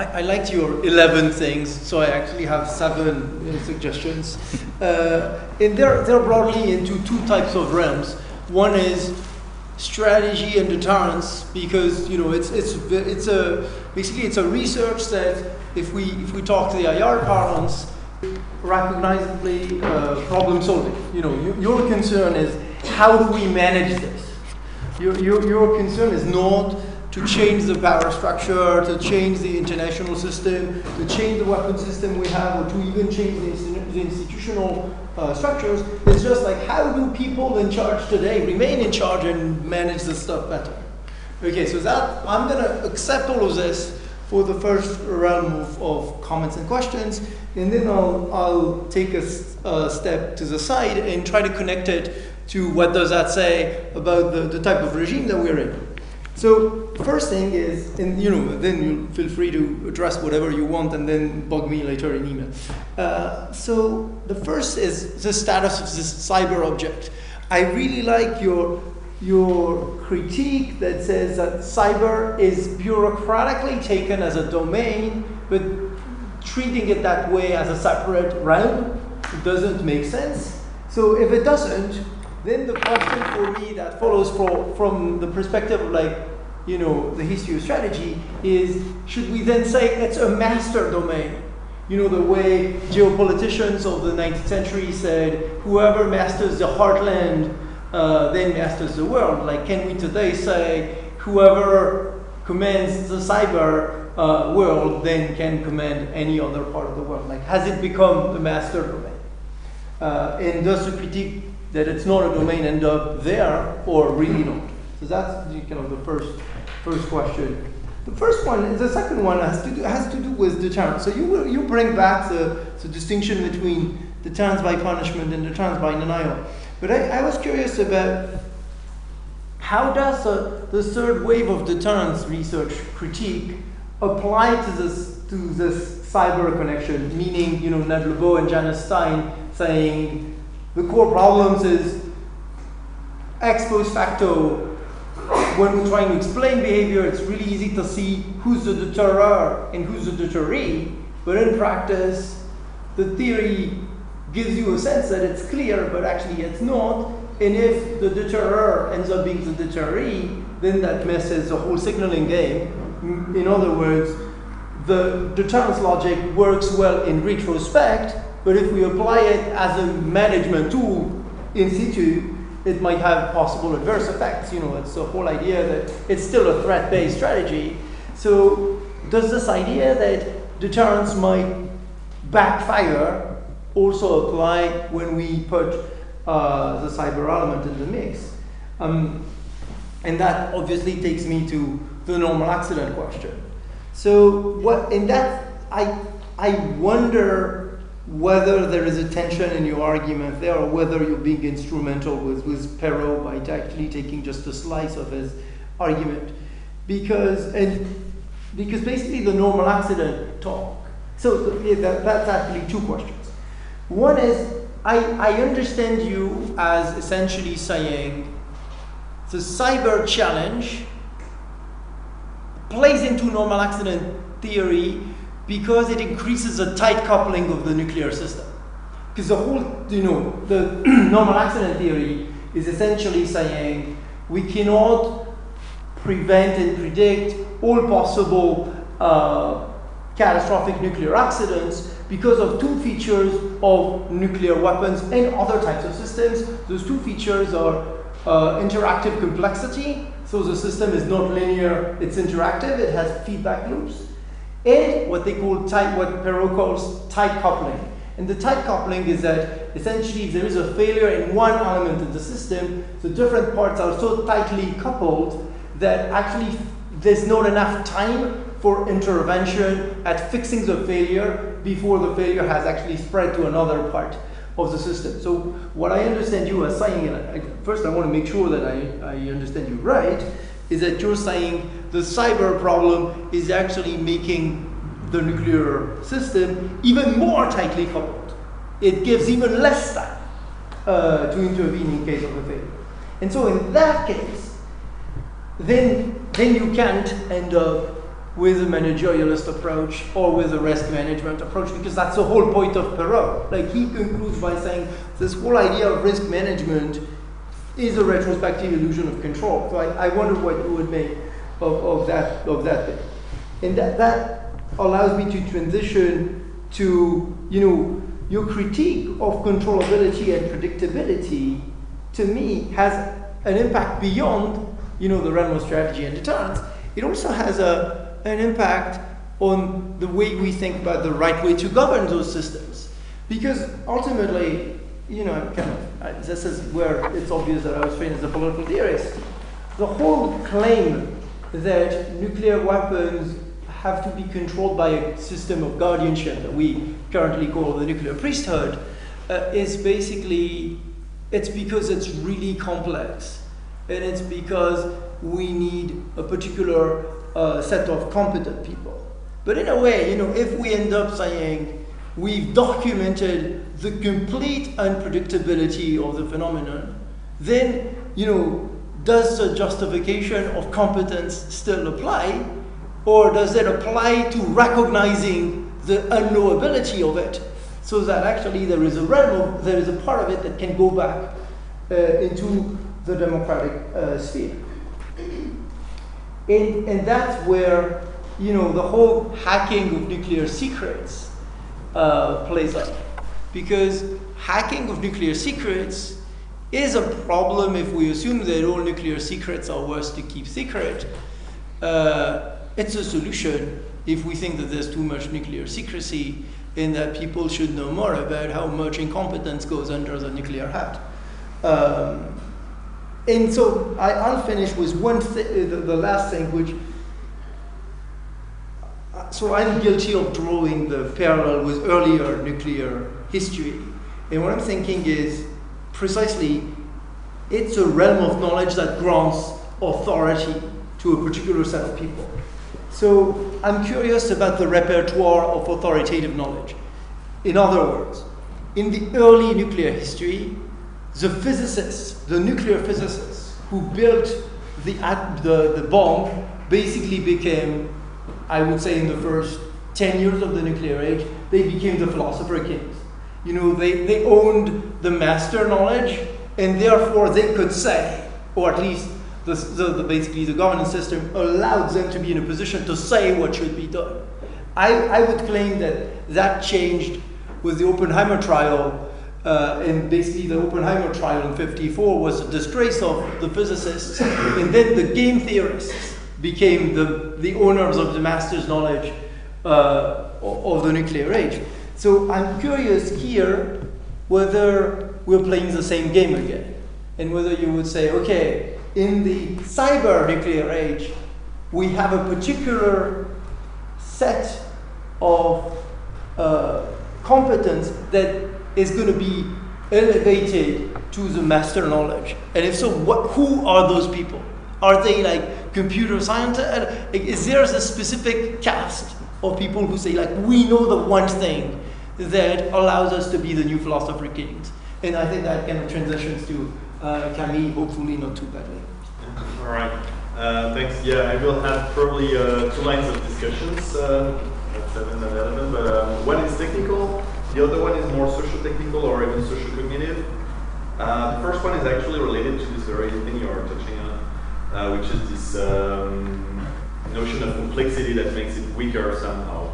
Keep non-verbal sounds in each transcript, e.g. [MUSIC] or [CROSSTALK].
I, I, liked your 11 things, so I actually have seven uh, suggestions. Uh, and they're, they're broadly into two types of realms. One is strategy and deterrence, because you know it's, it's, it's a, basically it's a research that if we, if we talk to the IR parlance, recognizably uh, problem solving. You know, you, your concern is how do we manage this? Your, your, your concern is not to change the power structure, to change the international system, to change the weapon system we have, or to even change the, the institutional uh, structures. It's just like how do people in charge today remain in charge and manage this stuff better? Okay, so that I'm gonna accept all of this for the first realm of, of comments and questions, and then I'll, I'll take a, a step to the side and try to connect it to what does that say about the, the type of regime that we're in. So first thing is, and you know, then you feel free to address whatever you want and then bug me later in email. Uh, so the first is the status of this cyber object. I really like your your critique that says that cyber is bureaucratically taken as a domain, but treating it that way as a separate realm doesn't make sense. So if it doesn't, then the question for me that follows for, from the perspective of like, you know, the history of strategy is should we then say it's a master domain? You know, the way geopoliticians of the 19th century said, whoever masters the heartland uh, then masters the world. Like, can we today say, whoever commands the cyber uh, world then can command any other part of the world? Like, has it become the master domain? Uh, and does the critique that it's not a domain end up there or really not? So that's kind of the first first question. The first one, the second one has to do, has to do with deterrence. So you you bring back the, the distinction between deterrence by punishment and deterrence by denial. But I, I was curious about how does uh, the third wave of deterrence research critique apply to this to this cyber connection? Meaning, you know, Ned Lebow and Janice Stein saying the core problems is ex post facto. When we're trying to explain behavior, it's really easy to see who's the deterrer and who's the deterree. But in practice, the theory gives you a sense that it's clear, but actually it's not. And if the deterrer ends up being the deterree, then that messes the whole signaling game. Mm, in other words, the deterrence logic works well in retrospect, but if we apply it as a management tool in situ, it might have possible adverse effects. You know, it's the whole idea that it's still a threat-based strategy. So does this idea that deterrence might backfire also apply when we put uh, the cyber element in the mix. Um, and that obviously takes me to the normal accident question. So what in that I I wonder whether there is a tension in your argument there or whether you're being instrumental with, with Perrow by actually taking just a slice of his argument. Because and because basically the normal accident talk. So that, that's actually two questions. One is, I, I understand you as essentially saying the cyber challenge plays into normal accident theory because it increases the tight coupling of the nuclear system. Because the whole, you know, the [CLEARS THROAT] normal accident theory is essentially saying we cannot prevent and predict all possible uh, catastrophic nuclear accidents because of two features of nuclear weapons and other types of systems. Those two features are uh, interactive complexity, so the system is not linear, it's interactive, it has feedback loops, and what they call tight, what Perrow calls tight coupling. And the tight coupling is that essentially if there is a failure in one element of the system, the different parts are so tightly coupled that actually there's not enough time for intervention at fixing the failure before the failure has actually spread to another part of the system. So what I understand you are saying, and I, first I want to make sure that I, I understand you right, is that you're saying the cyber problem is actually making the nuclear system even more tightly coupled. It gives even less time uh, to intervene in case of a failure. And so in that case, then, then you can't end up with a managerialist approach or with a risk management approach because that's the whole point of Perrow. Like he concludes by saying this whole idea of risk management is a retrospective illusion of control. So I, I wonder what you would make of, of that of that thing. And that, that allows me to transition to, you know, your critique of controllability and predictability to me has an impact beyond, you know, the of strategy and deterrence. It also has a, an impact on the way we think about the right way to govern those systems. Because ultimately, you know, kind of, this is where it's obvious that I was trained as a political theorist. The whole claim that nuclear weapons have to be controlled by a system of guardianship that we currently call the nuclear priesthood uh, is basically it's because it's really complex and it's because we need a particular uh, set of competent people but in a way you know if we end up saying we've documented the complete unpredictability of the phenomenon then you know does the justification of competence still apply? Or does it apply to recognizing the unknowability of it so that actually there is a realm of, there is a part of it that can go back uh, into the democratic uh, sphere? And, and that's where, you know, the whole hacking of nuclear secrets uh, plays out. Because hacking of nuclear secrets is a problem if we assume that all nuclear secrets are worth to keep secret. Uh, it's a solution if we think that there's too much nuclear secrecy and that people should know more about how much incompetence goes under the nuclear hat. Um, and so I, I'll finish with one thing, the, the last thing, which so I'm guilty of drawing the parallel with earlier nuclear history. And what I'm thinking is precisely it's a realm of knowledge that grants authority to a particular set of people. So I'm curious about the repertoire of authoritative knowledge. In other words, in the early nuclear history, the physicists, the nuclear physicists who built the, the, the bomb basically became, I would say, in the first 10 years of the nuclear age, they became the philosopher kings. You know, they, they owned the master knowledge, and therefore they could say, or at least the, the, the, basically the governance system allowed them to be in a position to say what should be done. I, I would claim that that changed with the Oppenheimer trial. Uh, and basically, the Oppenheimer trial in 54 was a disgrace of the physicists, and then the game theorists became the, the owners of the master's knowledge uh, of the nuclear age. So I'm curious here whether we're playing the same game again, and whether you would say, okay, in the cyber nuclear age, we have a particular set of uh, competence that is going to be elevated to the master knowledge. And if so, what, who are those people? Are they like computer scientists? Is there a specific caste of people who say, like, we know the one thing that allows us to be the new philosopher kings. And I think that kind of transitions to uh, Camille, hopefully not too badly. All right. Uh, thanks. Yeah, I will have probably uh, two lines of discussions uh, at 7 and 11, but um, one is technical, the other one is more social technical or even social cognitive. Uh, the first one is actually related to this very thing you are touching on, uh, which is this um, notion of complexity that makes it weaker somehow.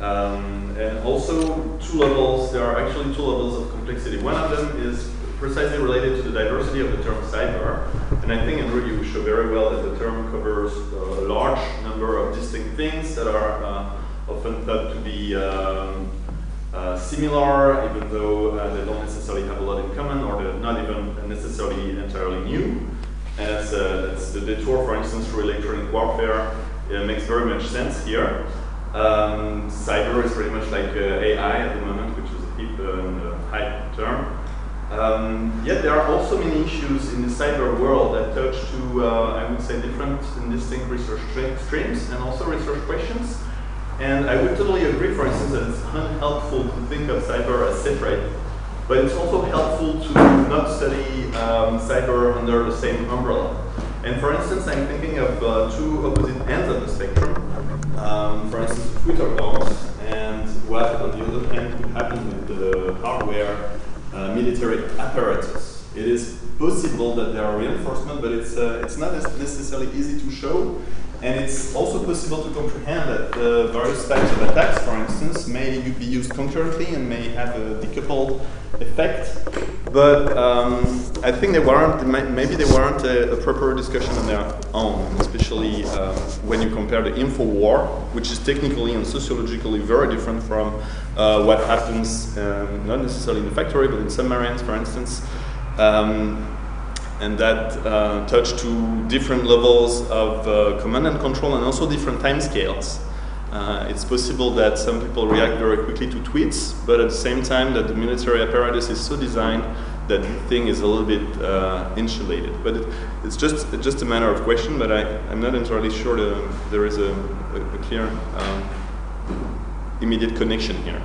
Um, and also two levels, there are actually two levels of complexity. One of them is precisely related to the diversity of the term cyber. And I think, Andrew, you show very well that the term covers a large number of distinct things that are uh, often thought to be um, uh, similar, even though uh, they don't necessarily have a lot in common, or they're not even necessarily entirely new. Uh, the detour, for instance, through electronic warfare. It makes very much sense here. Um, cyber is pretty much like uh, AI at the moment, which is a hip and uh, hype term. Um, yet there are also many issues in the cyber world that touch to, uh, I would say, different and distinct research streams and also research questions. And I would totally agree, for instance, that it's unhelpful to think of cyber as separate, but it's also helpful to not study um, cyber under the same umbrella. And for instance, I'm thinking of uh, two opposite ends of the spectrum. um, for instance, Twitter bots, and what on the other hand could happen with the hardware uh, military apparatus. It is possible that there are reinforcements, but it's, uh, it's not necessarily easy to show. And it's also possible to comprehend that the various types of attacks, for instance, may be used concurrently and may have a decoupled effect. But um, I think they warrant, maybe they warrant a, a, proper discussion on their own, especially uh, when you compare the info war, which is technically and sociologically very different from uh, what happens, um, not necessarily in the factory, but in submarines, for instance. Um, and that uh, touch to different levels of uh, command and control and also different time scales. Uh, it's possible that some people react very quickly to tweets, but at the same time that the military apparatus is so designed that the thing is a little bit uh, insulated. But it, it's just just a matter of question, but I, I'm not entirely sure there is a, a, a clear um, immediate connection here.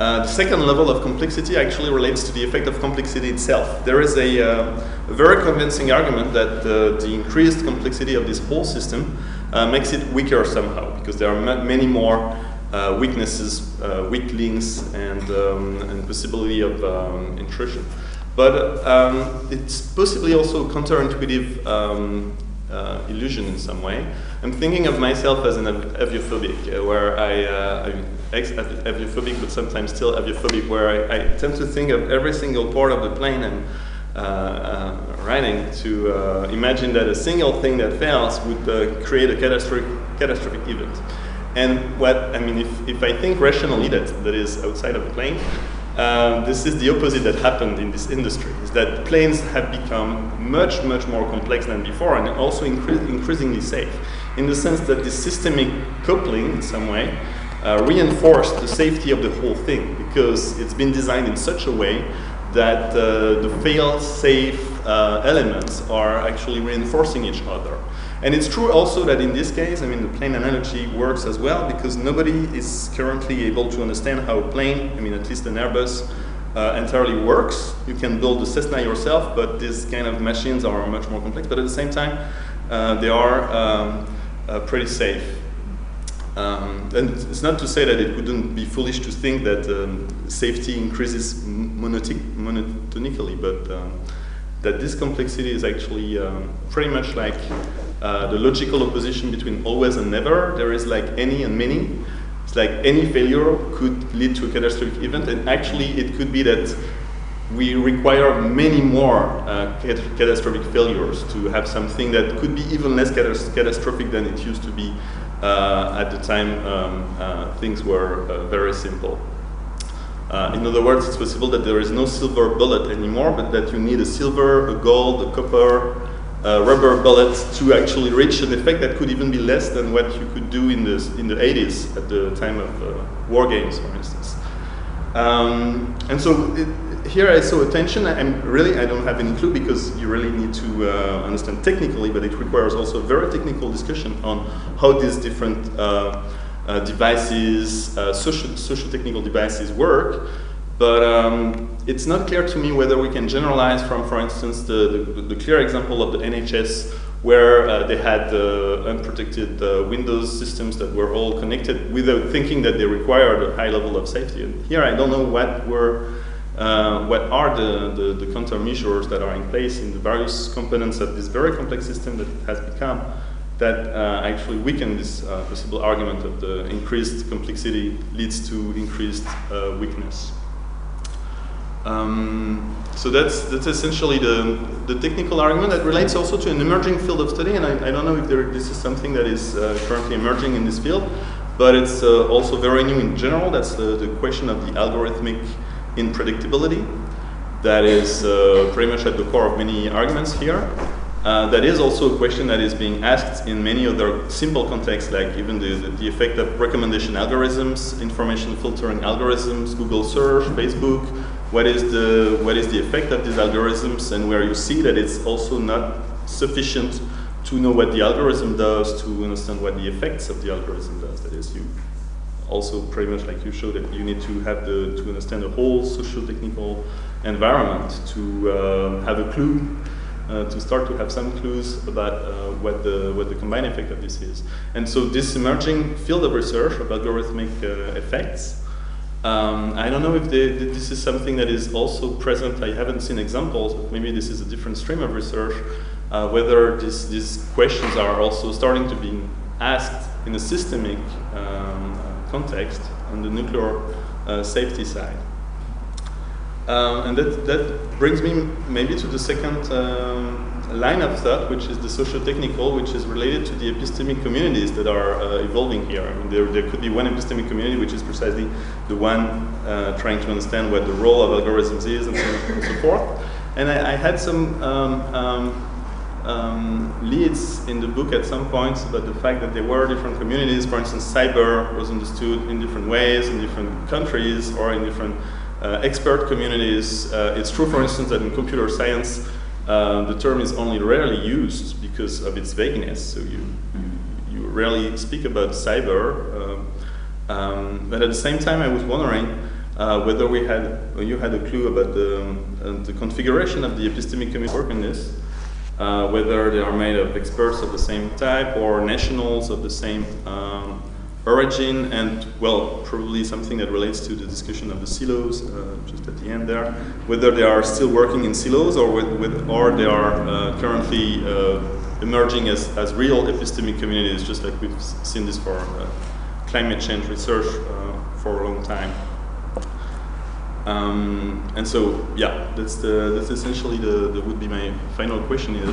Uh, the second level of complexity actually relates to the effect of complexity itself. There is a, uh, a very convincing argument that the, the, increased complexity of this whole system uh, makes it weaker somehow, because there are ma many more uh, weaknesses, uh, weak links, and, um, and possibility of um, intrusion. But um, it's possibly also counterintuitive um, uh, illusion in some way. I'm thinking of myself as an aviophobic, uh, where I, uh, I'm ex-aviophobic, but sometimes still aviophobic, where I, I, tend to think of every single part of the plane and uh, uh, riding to uh, imagine that a single thing that fails would uh, create a catastrophic, catastrophic event. And what, I mean, if, if I think rationally that, that is outside of the plane, um, this is the opposite that happened in this industry, is that planes have become much, much more complex than before and also incre increasingly safe, in the sense that the systemic coupling, in some way, uh, reinforced the safety of the whole thing, because it's been designed in such a way that uh, the fail-safe uh, elements are actually reinforcing each other. And it's true also that in this case, I mean, the plane analogy works as well because nobody is currently able to understand how a plane, I mean, at least an Airbus, uh, entirely works. You can build the Cessna yourself, but these kind of machines are much more complex. But at the same time, uh, they are um, uh, pretty safe. Um, and it's not to say that it wouldn't be foolish to think that um, safety increases monotonically, but um, that this complexity is actually um, pretty much like uh, the logical opposition between always and never. There is like any and many. It's like any failure could lead to a catastrophic event, and actually it could be that we require many more uh, catastrophic failures to have something that could be even less catastrophic than it used to be at the time um, uh, things were uh, very simple. Uh, in other words, it's possible that there is no silver bullet anymore, but that you need a silver, a gold, a copper, uh, rubber bullets to actually reach an effect that could even be less than what you could do in the, in the 80s at the time of uh, war games, for instance. Um, and so it, here I saw a tension. I'm really, I don't have any clue because you really need to uh, understand technically, but it requires also a very technical discussion on how these different uh, uh, devices, uh, social, social technical devices work. But um, it's not clear to me whether we can generalize from, for instance, the, the, the clear example of the NHS where uh, they had unprotected uh, Windows systems that were all connected without thinking that they required a high level of safety. And here I don't know what were uh, what are the, the, the, countermeasures that are in place in the various components of this very complex system that it has become that uh, actually weaken this uh, possible argument of the increased complexity leads to increased weakness. Um, so that's, that's essentially the, the technical argument that relates also to an emerging field of study, and I, I don't know if there, this is something that is uh, currently emerging in this field, but it's uh, also very new in general. That's the question of the algorithmic unpredictability. That is uh, pretty much at the core of many arguments here. Uh, that is also a question that is being asked in many other simple contexts, like even the, the, the, effect of recommendation algorithms, information filtering algorithms, Google search, Facebook, what is the what is the effect of these algorithms? And where you see that it's also not sufficient to know what the algorithm does to understand what the effects of the algorithm does. That is you also pretty much like you showed that you need to have the to understand the whole social technical environment to uh, have a clue uh, to start to have some clues about uh, what the what the combined effect of this is. And so this emerging field of research of algorithmic uh, effects. Um, I don't know if they, this is something that is also present. I haven't seen examples, but maybe this is a different stream of research. Uh, whether this, these questions are also starting to be asked in a systemic um, context on the nuclear uh, safety side. Um, and that, that brings me maybe to the second um, line of thought, which is the socio-technical, which is related to the epistemic communities that are uh, evolving here. I mean, there, there could be one epistemic community, which is precisely the one uh, trying to understand what the role of algorithms is and so, and so forth. And I, I had some um, um leads in the book at some points about the fact that there were different communities. For instance, cyber was understood in different ways in different countries or in different uh, expert communities. Uh, it's true, for instance, that in computer science, uh, the term is only rarely used because of its vagueness. So you, you, rarely speak about cyber. Um, um, but at the same time, I was wondering uh, whether we had, or you had a clue about the, um, the configuration of the epistemic community work in this uh, whether they are made of experts of the same type or nationals of the same um, origin, and well, probably something that relates to the discussion of the silos uh, just at the end there, whether they are still working in silos or with, with or they are uh, currently uh, emerging as, as real epistemic communities, just like we've seen this for uh, climate change research uh, for a long time. Um, and so, yeah, that's the that's essentially the, would be my final question here,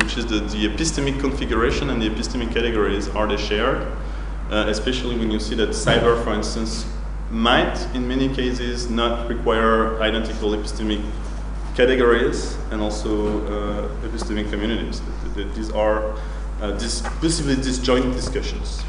which is the, the epistemic configuration and the epistemic categories are they shared, uh, especially when you see that cyber, for instance, might in many cases not require identical epistemic categories and also uh, epistemic communities. These are uh, dis- possibly disjoint discussions.